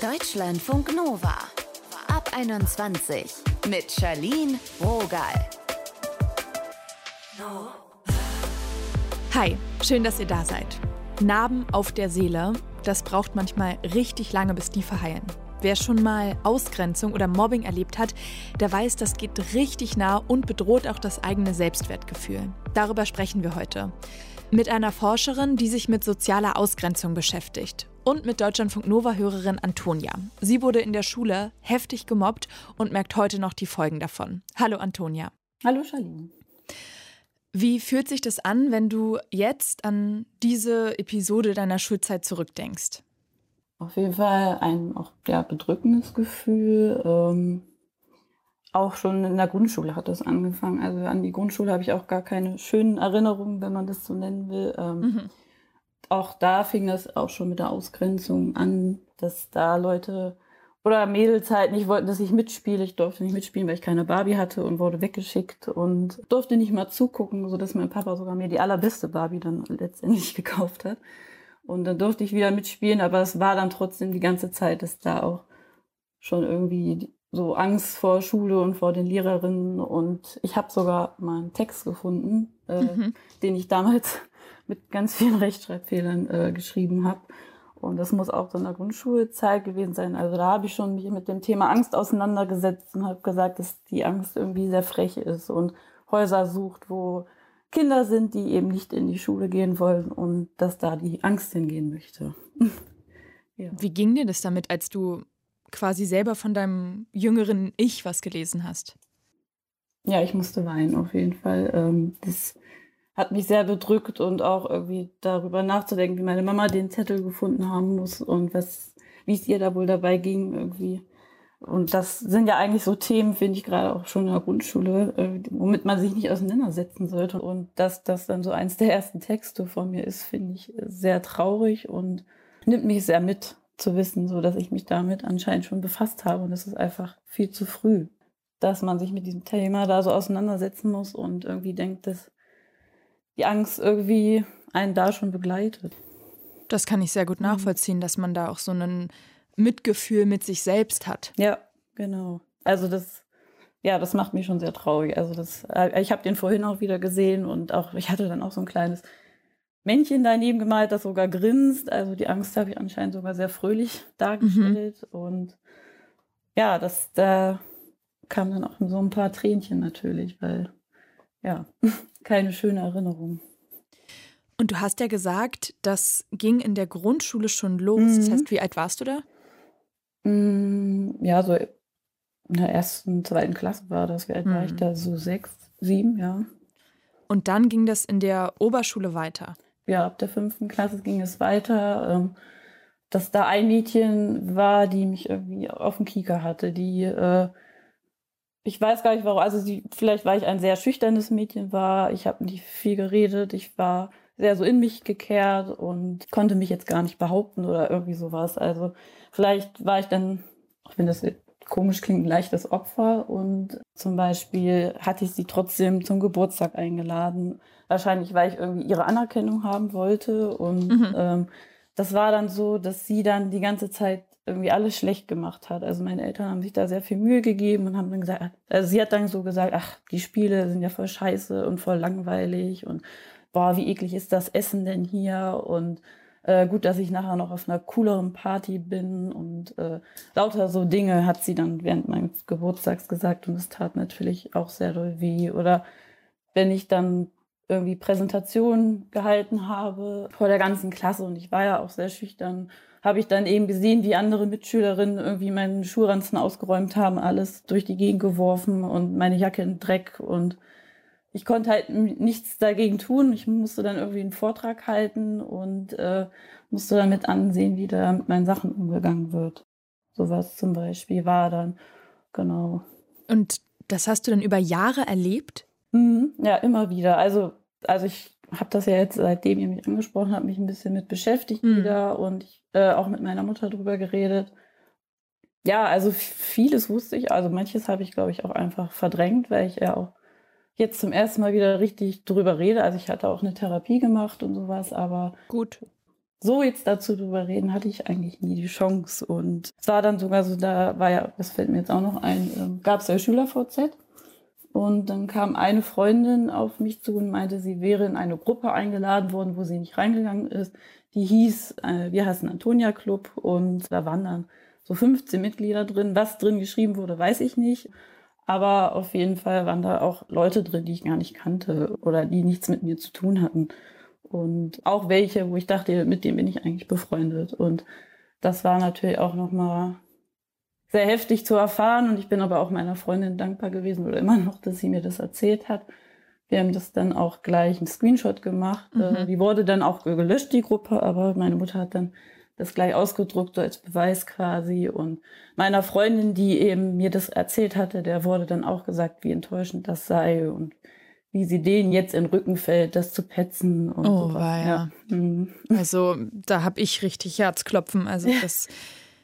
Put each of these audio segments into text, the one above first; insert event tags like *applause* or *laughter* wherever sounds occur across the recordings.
Deutschlandfunk Nova. Ab 21 mit Charlene Rogal. Hi, schön, dass ihr da seid. Narben auf der Seele, das braucht manchmal richtig lange, bis die verheilen. Wer schon mal Ausgrenzung oder Mobbing erlebt hat, der weiß, das geht richtig nah und bedroht auch das eigene Selbstwertgefühl. Darüber sprechen wir heute. Mit einer Forscherin, die sich mit sozialer Ausgrenzung beschäftigt. Und mit Deutschlandfunk Nova-Hörerin Antonia. Sie wurde in der Schule heftig gemobbt und merkt heute noch die Folgen davon. Hallo Antonia. Hallo Charlene. Wie fühlt sich das an, wenn du jetzt an diese Episode deiner Schulzeit zurückdenkst? Auf jeden Fall ein auch ja, bedrückendes Gefühl. Ähm, auch schon in der Grundschule hat das angefangen. Also an die Grundschule habe ich auch gar keine schönen Erinnerungen, wenn man das so nennen will. Ähm, mhm. Auch da fing das auch schon mit der Ausgrenzung an, dass da Leute oder Mädels halt nicht wollten, dass ich mitspiele. Ich durfte nicht mitspielen, weil ich keine Barbie hatte und wurde weggeschickt und durfte nicht mal zugucken, sodass mein Papa sogar mir die allerbeste Barbie dann letztendlich *laughs* gekauft hat. Und dann durfte ich wieder mitspielen, aber es war dann trotzdem die ganze Zeit, dass da auch schon irgendwie so Angst vor Schule und vor den Lehrerinnen. Und ich habe sogar mal einen Text gefunden, äh, mhm. den ich damals mit ganz vielen *laughs* Rechtschreibfehlern äh, geschrieben habe. Und das muss auch so in der Grundschulzeit gewesen sein. Also da habe ich schon mich mit dem Thema Angst auseinandergesetzt und habe gesagt, dass die Angst irgendwie sehr frech ist und Häuser sucht, wo Kinder sind, die eben nicht in die Schule gehen wollen und dass da die Angst hingehen möchte. *laughs* ja. Wie ging dir das damit, als du quasi selber von deinem jüngeren Ich was gelesen hast? Ja, ich musste weinen auf jeden Fall. Ähm, das hat mich sehr bedrückt und auch irgendwie darüber nachzudenken, wie meine Mama den Zettel gefunden haben muss und was, wie es ihr da wohl dabei ging irgendwie. Und das sind ja eigentlich so Themen, finde ich, gerade auch schon in der Grundschule, äh, womit man sich nicht auseinandersetzen sollte. Und dass das dann so eins der ersten Texte von mir ist, finde ich sehr traurig und nimmt mich sehr mit zu wissen, so dass ich mich damit anscheinend schon befasst habe. Und es ist einfach viel zu früh, dass man sich mit diesem Thema da so auseinandersetzen muss und irgendwie denkt, dass die Angst irgendwie einen da schon begleitet. Das kann ich sehr gut mhm. nachvollziehen, dass man da auch so ein Mitgefühl mit sich selbst hat. Ja, genau. Also das, ja, das macht mich schon sehr traurig. Also das, äh, ich habe den vorhin auch wieder gesehen und auch, ich hatte dann auch so ein kleines Männchen daneben gemalt, das sogar grinst. Also die Angst habe ich anscheinend sogar sehr fröhlich dargestellt. Mhm. Und ja, das, da kam dann auch so ein paar Tränchen natürlich, weil ja, keine schöne Erinnerung. Und du hast ja gesagt, das ging in der Grundschule schon los. Mhm. Das heißt, wie alt warst du da? Mm, ja, so in der ersten, zweiten Klasse war das. Wie alt mhm. war ich mhm. da? So sechs, sieben, ja. Und dann ging das in der Oberschule weiter? Ja, ab der fünften Klasse ging es weiter. Ähm, dass da ein Mädchen war, die mich irgendwie auf dem Kieker hatte, die äh, ich weiß gar nicht warum. Also sie, vielleicht weil ich ein sehr schüchternes Mädchen war. Ich habe nicht viel geredet. Ich war sehr so in mich gekehrt und konnte mich jetzt gar nicht behaupten oder irgendwie sowas. Also vielleicht war ich dann, auch wenn das komisch klingt, ein leichtes Opfer. Und zum Beispiel hatte ich sie trotzdem zum Geburtstag eingeladen. Wahrscheinlich, weil ich irgendwie ihre Anerkennung haben wollte. Und mhm. ähm, das war dann so, dass sie dann die ganze Zeit irgendwie alles schlecht gemacht hat. Also meine Eltern haben sich da sehr viel Mühe gegeben und haben dann gesagt, also sie hat dann so gesagt, ach, die Spiele sind ja voll scheiße und voll langweilig und boah, wie eklig ist das Essen denn hier? Und äh, gut, dass ich nachher noch auf einer cooleren Party bin. Und äh, lauter so Dinge hat sie dann während meines Geburtstags gesagt. Und es tat natürlich auch sehr doll weh. Oder wenn ich dann irgendwie Präsentationen gehalten habe vor der ganzen Klasse. Und ich war ja auch sehr schüchtern habe ich dann eben gesehen, wie andere Mitschülerinnen irgendwie meinen Schulranzen ausgeräumt haben, alles durch die Gegend geworfen und meine Jacke in Dreck und ich konnte halt nichts dagegen tun. Ich musste dann irgendwie einen Vortrag halten und äh, musste dann mit ansehen, wie da mit meinen Sachen umgegangen wird. Sowas zum Beispiel war dann, genau. Und das hast du dann über Jahre erlebt? Mhm, ja, immer wieder. Also, also ich habe das ja jetzt, seitdem ihr mich angesprochen habt, mich ein bisschen mit beschäftigt mhm. wieder und ich äh, auch mit meiner Mutter drüber geredet. Ja, also vieles wusste ich, also manches habe ich, glaube ich, auch einfach verdrängt, weil ich ja auch jetzt zum ersten Mal wieder richtig drüber rede. Also ich hatte auch eine Therapie gemacht und sowas, aber gut. so jetzt dazu drüber reden, hatte ich eigentlich nie die Chance. Und es war dann sogar so, da war ja, das fällt mir jetzt auch noch ein, äh, gab es ja Schüler-VZ. Und dann kam eine Freundin auf mich zu und meinte, sie wäre in eine Gruppe eingeladen worden, wo sie nicht reingegangen ist. Die hieß, äh, wir heißen Antonia Club und da waren dann so 15 Mitglieder drin. Was drin geschrieben wurde, weiß ich nicht. Aber auf jeden Fall waren da auch Leute drin, die ich gar nicht kannte oder die nichts mit mir zu tun hatten. Und auch welche, wo ich dachte, mit denen bin ich eigentlich befreundet. Und das war natürlich auch nochmal sehr heftig zu erfahren und ich bin aber auch meiner Freundin dankbar gewesen oder immer noch, dass sie mir das erzählt hat. Wir haben das dann auch gleich einen Screenshot gemacht. Mhm. Äh, die wurde dann auch gelöscht, die Gruppe, aber meine Mutter hat dann das gleich ausgedruckt, so als Beweis quasi. Und meiner Freundin, die eben mir das erzählt hatte, der wurde dann auch gesagt, wie enttäuschend das sei und wie sie denen jetzt in den Rücken fällt, das zu petzen. Und oh, so. ja. Mhm. Also da habe ich richtig Herzklopfen. Also das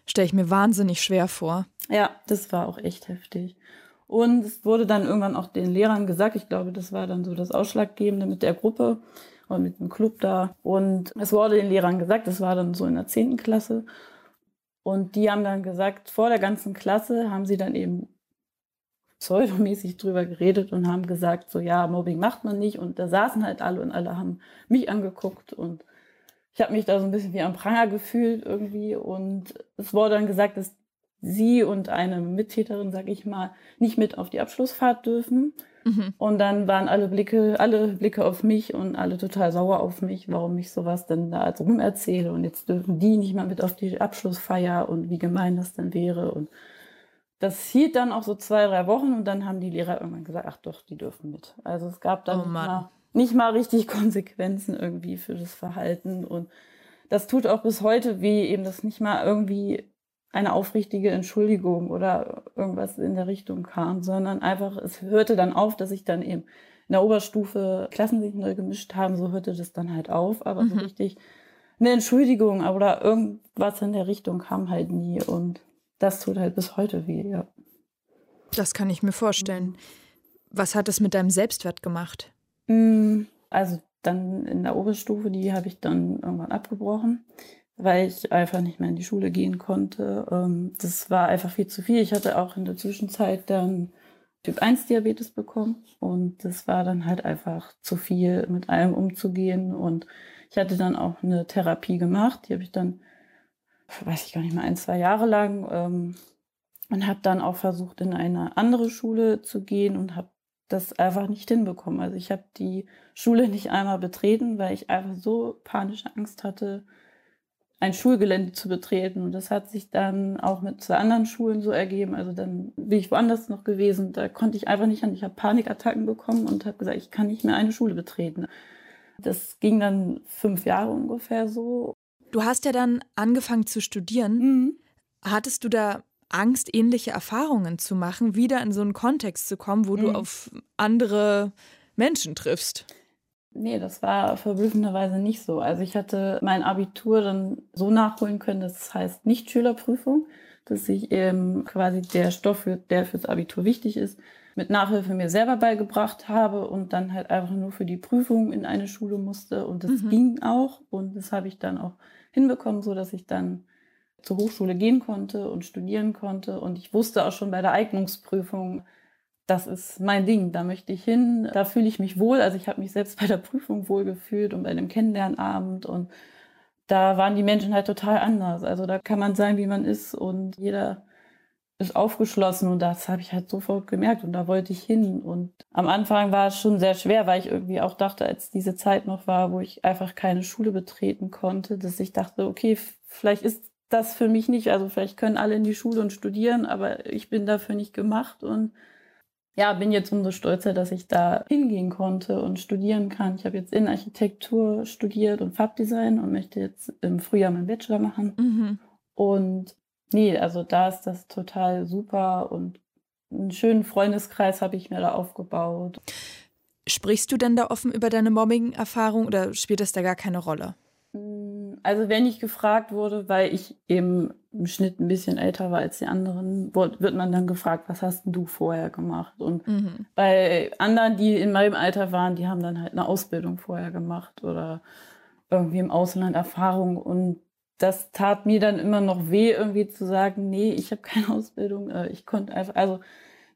stelle ich mir wahnsinnig schwer vor. Ja, das war auch echt heftig. Und es wurde dann irgendwann auch den Lehrern gesagt, ich glaube, das war dann so das Ausschlaggebende mit der Gruppe oder mit dem Club da. Und es wurde den Lehrern gesagt, das war dann so in der zehnten Klasse. Und die haben dann gesagt, vor der ganzen Klasse haben sie dann eben pseudomäßig drüber geredet und haben gesagt, so ja, Mobbing macht man nicht. Und da saßen halt alle und alle haben mich angeguckt und ich habe mich da so ein bisschen wie am Pranger gefühlt irgendwie und es wurde dann gesagt, dass sie und eine Mittäterin, sag ich mal, nicht mit auf die Abschlussfahrt dürfen. Mhm. Und dann waren alle Blicke, alle Blicke auf mich und alle total sauer auf mich, warum ich sowas denn da als rum erzähle. Und jetzt dürfen die nicht mal mit auf die Abschlussfeier und wie gemein das denn wäre. Und das hielt dann auch so zwei, drei Wochen und dann haben die Lehrer irgendwann gesagt, ach doch, die dürfen mit. Also es gab dann oh mal nicht mal richtig *laughs* Konsequenzen irgendwie für das Verhalten. Und das tut auch bis heute weh, eben dass nicht mal irgendwie eine aufrichtige Entschuldigung oder irgendwas in der Richtung kam, sondern einfach, es hörte dann auf, dass ich dann eben in der Oberstufe Klassen sich neu gemischt haben, so hörte das dann halt auf, aber mhm. so richtig eine Entschuldigung oder irgendwas in der Richtung kam halt nie und das tut halt bis heute weh, ja. Das kann ich mir vorstellen. Was hat es mit deinem Selbstwert gemacht? Mm, also dann in der Oberstufe, die habe ich dann irgendwann abgebrochen, weil ich einfach nicht mehr in die Schule gehen konnte. Ähm, das war einfach viel zu viel. Ich hatte auch in der Zwischenzeit dann Typ 1 Diabetes bekommen und das war dann halt einfach zu viel, mit allem umzugehen. Und ich hatte dann auch eine Therapie gemacht, die habe ich dann, weiß ich gar nicht mehr, ein, zwei Jahre lang ähm, und habe dann auch versucht, in eine andere Schule zu gehen und habe das einfach nicht hinbekommen. Also ich habe die Schule nicht einmal betreten, weil ich einfach so panische Angst hatte, ein Schulgelände zu betreten. Und das hat sich dann auch mit zwei anderen Schulen so ergeben. Also dann bin ich woanders noch gewesen. Da konnte ich einfach nicht an. Ich habe Panikattacken bekommen und habe gesagt, ich kann nicht mehr eine Schule betreten. Das ging dann fünf Jahre ungefähr so. Du hast ja dann angefangen zu studieren. Mhm. Hattest du da Angst, ähnliche Erfahrungen zu machen, wieder in so einen Kontext zu kommen, wo mhm. du auf andere Menschen triffst? Nee, das war verblüffenderweise nicht so. Also ich hatte mein Abitur dann so nachholen können, das heißt nicht Schülerprüfung, dass ich eben quasi der Stoff, der fürs Abitur wichtig ist, mit Nachhilfe mir selber beigebracht habe und dann halt einfach nur für die Prüfung in eine Schule musste. Und das mhm. ging auch. Und das habe ich dann auch hinbekommen, so dass ich dann zur Hochschule gehen konnte und studieren konnte. Und ich wusste auch schon bei der Eignungsprüfung, das ist mein Ding, da möchte ich hin, da fühle ich mich wohl. Also ich habe mich selbst *laughs* bei der Prüfung wohl gefühlt und bei dem Kennenlernabend und da waren die Menschen halt total anders. Also da kann man sein, wie man ist und jeder ist aufgeschlossen und das habe ich halt sofort gemerkt und da wollte ich hin. Und am Anfang war es schon sehr schwer, weil ich irgendwie auch dachte, als diese Zeit noch war, wo ich einfach keine Schule betreten konnte, dass ich dachte, okay, vielleicht ist das für mich nicht. Also vielleicht können alle in die Schule und studieren, aber ich bin dafür nicht gemacht und ja, bin jetzt umso stolzer, dass ich da hingehen konnte und studieren kann. Ich habe jetzt Innenarchitektur studiert und Farbdesign und möchte jetzt im Frühjahr meinen Bachelor machen. Mhm. Und nee, also da ist das total super und einen schönen Freundeskreis habe ich mir da aufgebaut. Sprichst du denn da offen über deine Mobbing-Erfahrung oder spielt das da gar keine Rolle? Also wenn ich gefragt wurde, weil ich eben im Schnitt ein bisschen älter war als die anderen, wird man dann gefragt, was hast du vorher gemacht? Und mhm. bei anderen, die in meinem Alter waren, die haben dann halt eine Ausbildung vorher gemacht oder irgendwie im Ausland Erfahrung und das tat mir dann immer noch weh, irgendwie zu sagen, nee, ich habe keine Ausbildung, äh, ich konnte einfach, also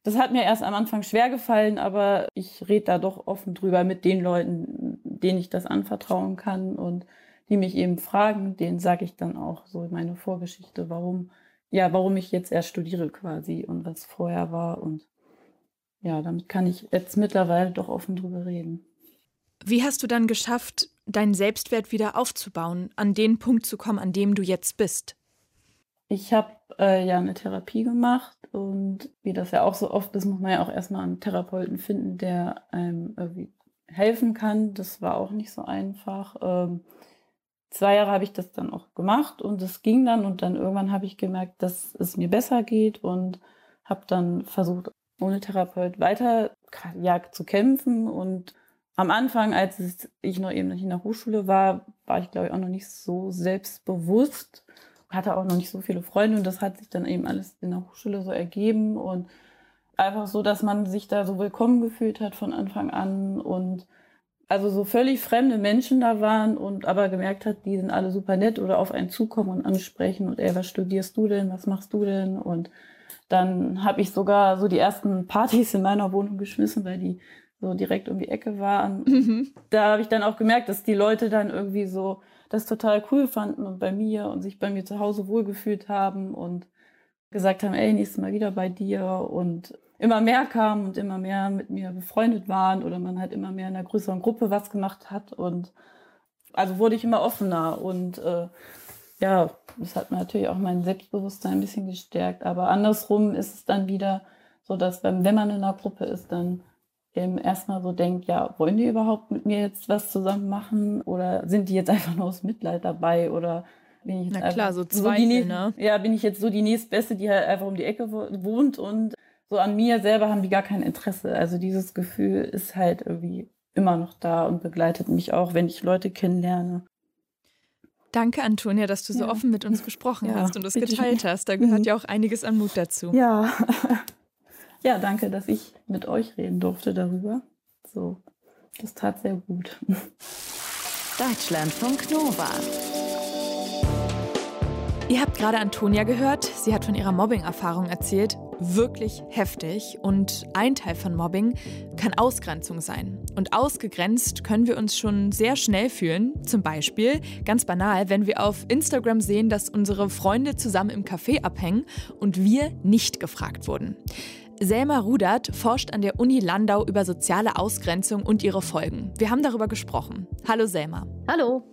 das hat mir erst am Anfang schwer gefallen, aber ich rede da doch offen drüber mit den Leuten, denen ich das anvertrauen kann und die mich eben fragen, denen sage ich dann auch so meine Vorgeschichte, warum, ja, warum ich jetzt erst studiere quasi und was vorher war und ja, damit kann ich jetzt mittlerweile doch offen drüber reden. Wie hast du dann geschafft, deinen Selbstwert wieder aufzubauen, an den Punkt zu kommen, an dem du jetzt bist? Ich habe äh, ja eine Therapie gemacht und wie das ja auch so oft ist, muss man ja auch erstmal einen Therapeuten finden, der einem irgendwie helfen kann. Das war auch nicht so einfach. Ähm, zwei Jahre habe ich das dann auch gemacht und es ging dann und dann irgendwann habe ich gemerkt, dass es mir besser geht und habe dann versucht, ohne Therapeut weiter ja, zu kämpfen. Und am Anfang, als ich noch eben nicht in der Hochschule war, war ich, glaube ich, auch noch nicht so selbstbewusst hatte auch noch nicht so viele Freunde und das hat sich dann eben alles in der Hochschule so ergeben und einfach so, dass man sich da so willkommen gefühlt hat von Anfang an und also so völlig fremde Menschen da waren und aber gemerkt hat, die sind alle super nett oder auf einen zukommen und ansprechen und ey, was studierst du denn, was machst du denn und dann habe ich sogar so die ersten Partys in meiner Wohnung geschmissen, weil die so direkt um die Ecke waren. *laughs* Mhm. Da habe ich dann auch gemerkt, dass die Leute dann irgendwie so das total cool fanden und bei mir und sich bei mir zu Hause wohlgefühlt haben und gesagt haben, ey, nächstes Mal wieder bei dir und immer mehr kamen und immer mehr mit mir befreundet waren oder man halt immer mehr in einer größeren Gruppe was gemacht hat und also wurde ich immer offener und äh, ja, das hat mir natürlich auch mein Selbstbewusstsein ein bisschen gestärkt, aber andersrum ist es dann wieder so, dass wenn man in einer Gruppe ist, dann eben erstmal so denkt, ja, wollen die überhaupt mit mir jetzt was zusammen machen oder sind die jetzt einfach nur aus Mitleid dabei oder bin ich jetzt Na klar, so Zweifel, so ne? Ja, bin ich jetzt so die nächstbeste, die halt einfach um die Ecke wohnt und so an mir selber haben die gar kein Interesse. Also dieses Gefühl ist halt irgendwie immer noch da und begleitet mich auch, wenn ich Leute kennenlerne. Danke, Antonia, dass du so ja. offen mit uns *laughs* gesprochen ja, hast und das geteilt hast. Da gehört mhm. ja auch einiges an Mut dazu. Ja. *laughs* Ja, danke, dass ich mit euch reden durfte darüber. So, das tat sehr gut. *laughs* Deutschlandfunk Nova. Ihr habt gerade Antonia gehört. Sie hat von ihrer Mobbing-Erfahrung erzählt. Wirklich heftig. Und ein Teil von Mobbing kann Ausgrenzung sein. Und ausgegrenzt können wir uns schon sehr schnell fühlen. Zum Beispiel, ganz banal, wenn wir auf Instagram sehen, dass unsere Freunde zusammen im Café abhängen und wir nicht gefragt wurden. Selma Rudert forscht an der Uni Landau über soziale Ausgrenzung und ihre Folgen. Wir haben darüber gesprochen. Hallo Selma. Hallo.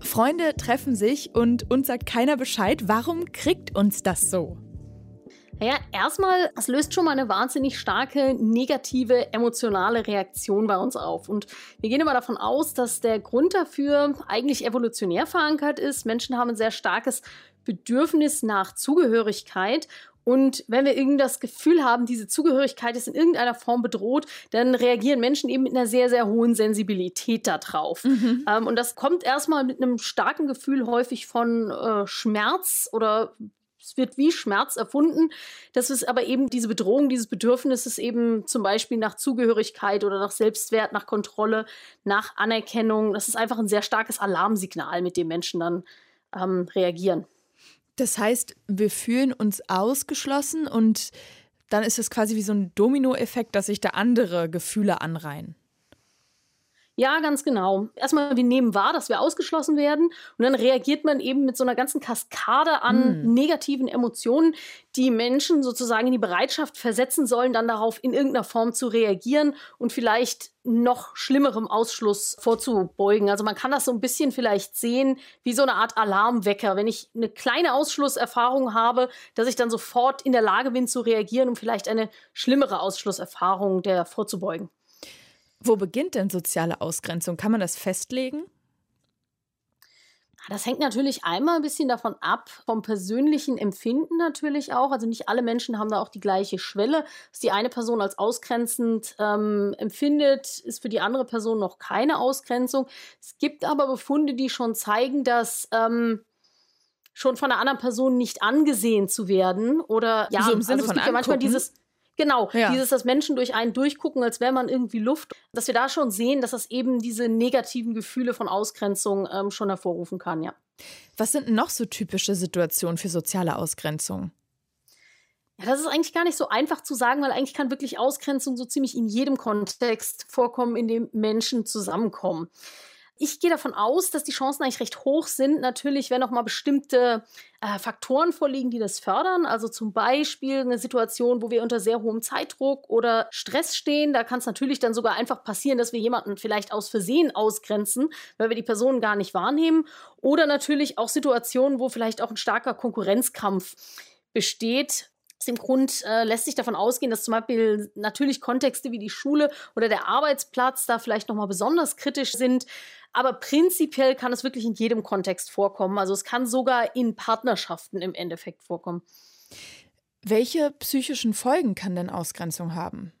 Freunde treffen sich und uns sagt keiner Bescheid. Warum kriegt uns das so? Naja, erstmal, es löst schon mal eine wahnsinnig starke negative emotionale Reaktion bei uns auf. Und wir gehen immer davon aus, dass der Grund dafür eigentlich evolutionär verankert ist. Menschen haben ein sehr starkes Bedürfnis nach Zugehörigkeit und wenn wir irgendwie das Gefühl haben, diese Zugehörigkeit ist in irgendeiner Form bedroht, dann reagieren Menschen eben mit einer sehr, sehr hohen Sensibilität darauf. Mhm. Ähm, und das kommt erstmal mit einem starken Gefühl häufig von äh, Schmerz oder es wird wie Schmerz erfunden. Das ist aber eben diese Bedrohung, dieses Bedürfnis ist eben zum Beispiel nach Zugehörigkeit oder nach Selbstwert, nach Kontrolle, nach Anerkennung. Das ist einfach ein sehr starkes Alarmsignal, mit dem Menschen dann ähm, reagieren. Das heißt, wir fühlen uns ausgeschlossen und dann ist es quasi wie so ein Dominoeffekt, dass sich da andere Gefühle anreihen. Ja, ganz genau. Erstmal, wir nehmen wahr, dass wir ausgeschlossen werden und dann reagiert man eben mit so einer ganzen Kaskade an mm. negativen Emotionen, die Menschen sozusagen in die Bereitschaft versetzen sollen, dann darauf in irgendeiner Form zu reagieren und vielleicht noch schlimmerem Ausschluss vorzubeugen. Also man kann das so ein bisschen vielleicht sehen wie so eine Art Alarmwecker. Wenn ich eine kleine Ausschlusserfahrung habe, dass ich dann sofort in der Lage bin zu reagieren, um vielleicht eine schlimmere Ausschlusserfahrung der vorzubeugen. Wo beginnt denn soziale Ausgrenzung? Kann man das festlegen? Das hängt natürlich einmal ein bisschen davon ab, vom persönlichen Empfinden natürlich auch. Also nicht alle Menschen haben da auch die gleiche Schwelle. Was die eine Person als ausgrenzend ähm, empfindet, ist für die andere Person noch keine Ausgrenzung. Es gibt aber Befunde, die schon zeigen, dass ähm, schon von einer anderen Person nicht angesehen zu werden oder ja, so im Sinne also es von gibt ja manchmal dieses Genau, ja. dieses, dass Menschen durch einen durchgucken, als wäre man irgendwie Luft, dass wir da schon sehen, dass das eben diese negativen Gefühle von Ausgrenzung ähm, schon hervorrufen kann, ja. Was sind noch so typische Situationen für soziale Ausgrenzung? Ja, das ist eigentlich gar nicht so einfach zu sagen, weil eigentlich kann wirklich Ausgrenzung so ziemlich in jedem Kontext vorkommen, in dem Menschen zusammenkommen. Ich gehe davon aus, dass die Chancen eigentlich recht hoch sind. Natürlich, wenn auch mal bestimmte äh, Faktoren vorliegen, die das fördern. Also zum Beispiel eine Situation, wo wir unter sehr hohem Zeitdruck oder Stress stehen. Da kann es natürlich dann sogar einfach passieren, dass wir jemanden vielleicht aus Versehen ausgrenzen, weil wir die Person gar nicht wahrnehmen. Oder natürlich auch Situationen, wo vielleicht auch ein starker Konkurrenzkampf besteht, aus dem Grund äh, lässt sich davon ausgehen, dass zum Beispiel natürlich Kontexte wie die Schule oder der Arbeitsplatz da vielleicht nochmal besonders kritisch sind. Aber prinzipiell kann es wirklich in jedem Kontext vorkommen. Also es kann sogar in Partnerschaften im Endeffekt vorkommen. Welche psychischen Folgen kann denn Ausgrenzung haben?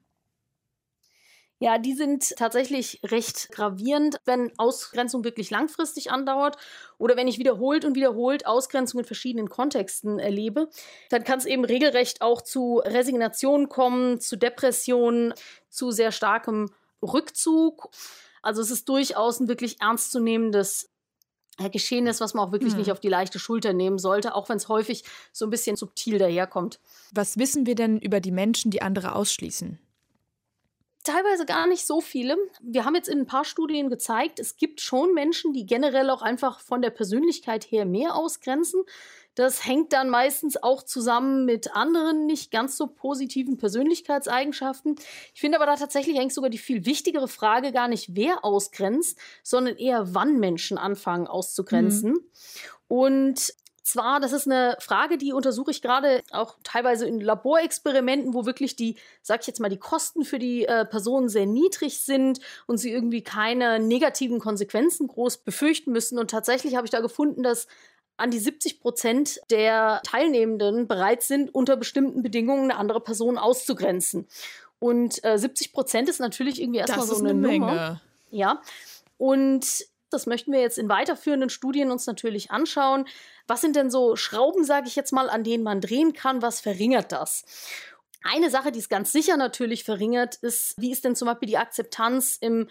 Ja, die sind tatsächlich recht gravierend, wenn Ausgrenzung wirklich langfristig andauert oder wenn ich wiederholt und wiederholt Ausgrenzung in verschiedenen Kontexten erlebe. Dann kann es eben regelrecht auch zu Resignation kommen, zu Depressionen, zu sehr starkem Rückzug. Also es ist durchaus ein wirklich ernstzunehmendes äh, Geschehen ist, was man auch wirklich hm. nicht auf die leichte Schulter nehmen sollte, auch wenn es häufig so ein bisschen subtil daherkommt. Was wissen wir denn über die Menschen, die andere ausschließen? Teilweise gar nicht so viele. Wir haben jetzt in ein paar Studien gezeigt, es gibt schon Menschen, die generell auch einfach von der Persönlichkeit her mehr ausgrenzen. Das hängt dann meistens auch zusammen mit anderen nicht ganz so positiven Persönlichkeitseigenschaften. Ich finde aber da tatsächlich eigentlich sogar die viel wichtigere Frage gar nicht, wer ausgrenzt, sondern eher, wann Menschen anfangen auszugrenzen. Mhm. Und zwar, das ist eine Frage, die untersuche ich gerade auch teilweise in Laborexperimenten, wo wirklich die, sag ich jetzt mal, die Kosten für die äh, Personen sehr niedrig sind und sie irgendwie keine negativen Konsequenzen groß befürchten müssen. Und tatsächlich habe ich da gefunden, dass an die 70 Prozent der Teilnehmenden bereit sind, unter bestimmten Bedingungen eine andere Person auszugrenzen. Und äh, 70 Prozent ist natürlich irgendwie erstmal so eine, eine Nummer. Menge. Ja. Und das möchten wir jetzt in weiterführenden Studien uns natürlich anschauen. Was sind denn so Schrauben, sage ich jetzt mal, an denen man drehen kann? Was verringert das? Eine Sache, die es ganz sicher natürlich verringert, ist, wie ist denn zum Beispiel die Akzeptanz im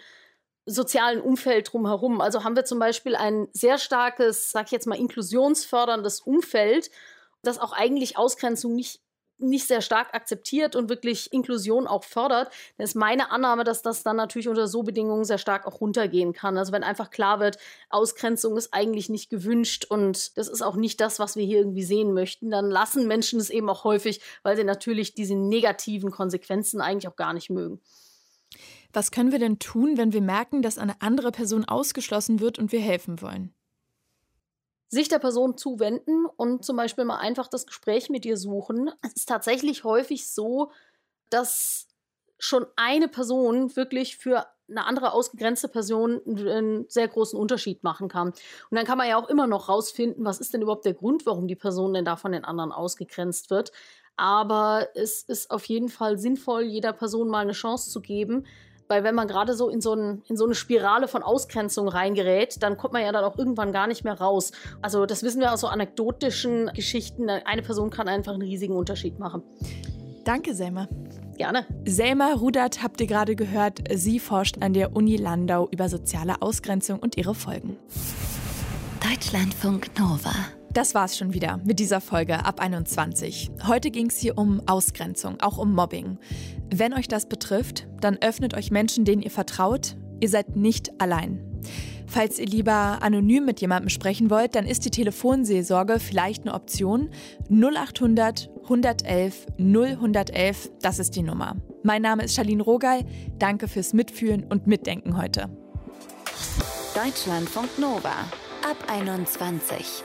sozialen Umfeld drumherum? Also haben wir zum Beispiel ein sehr starkes, sag ich jetzt mal, inklusionsförderndes Umfeld, das auch eigentlich Ausgrenzung nicht nicht sehr stark akzeptiert und wirklich Inklusion auch fördert, dann ist meine Annahme, dass das dann natürlich unter so Bedingungen sehr stark auch runtergehen kann. Also wenn einfach klar wird, Ausgrenzung ist eigentlich nicht gewünscht und das ist auch nicht das, was wir hier irgendwie sehen möchten, dann lassen Menschen es eben auch häufig, weil sie natürlich diese negativen Konsequenzen eigentlich auch gar nicht mögen. Was können wir denn tun, wenn wir merken, dass eine andere Person ausgeschlossen wird und wir helfen wollen? Sich der Person zuwenden und zum Beispiel mal einfach das Gespräch mit ihr suchen. Es ist tatsächlich häufig so, dass schon eine Person wirklich für eine andere ausgegrenzte Person einen sehr großen Unterschied machen kann. Und dann kann man ja auch immer noch rausfinden, was ist denn überhaupt der Grund, warum die Person denn da von den anderen ausgegrenzt wird. Aber es ist auf jeden Fall sinnvoll, jeder Person mal eine Chance zu geben, weil wenn man gerade so in so, ein, in so eine Spirale von Ausgrenzung reingerät, dann kommt man ja dann auch irgendwann gar nicht mehr raus. Also das wissen wir aus so anekdotischen Geschichten. Eine Person kann einfach einen riesigen Unterschied machen. Danke, Selma. Gerne. Selma Rudert habt ihr gerade gehört. Sie forscht an der Uni Landau über soziale Ausgrenzung und ihre Folgen. Deutschlandfunk Nova. Das war's schon wieder mit dieser Folge ab 21. Heute ging es hier um Ausgrenzung, auch um Mobbing. Wenn euch das betrifft, dann öffnet euch Menschen, denen ihr vertraut. Ihr seid nicht allein. Falls ihr lieber anonym mit jemandem sprechen wollt, dann ist die Telefonseelsorge vielleicht eine Option. 0800 111 0111, das ist die Nummer. Mein Name ist Charlene Rogal. Danke fürs Mitfühlen und Mitdenken heute. Deutschlandfunk Nova ab 21.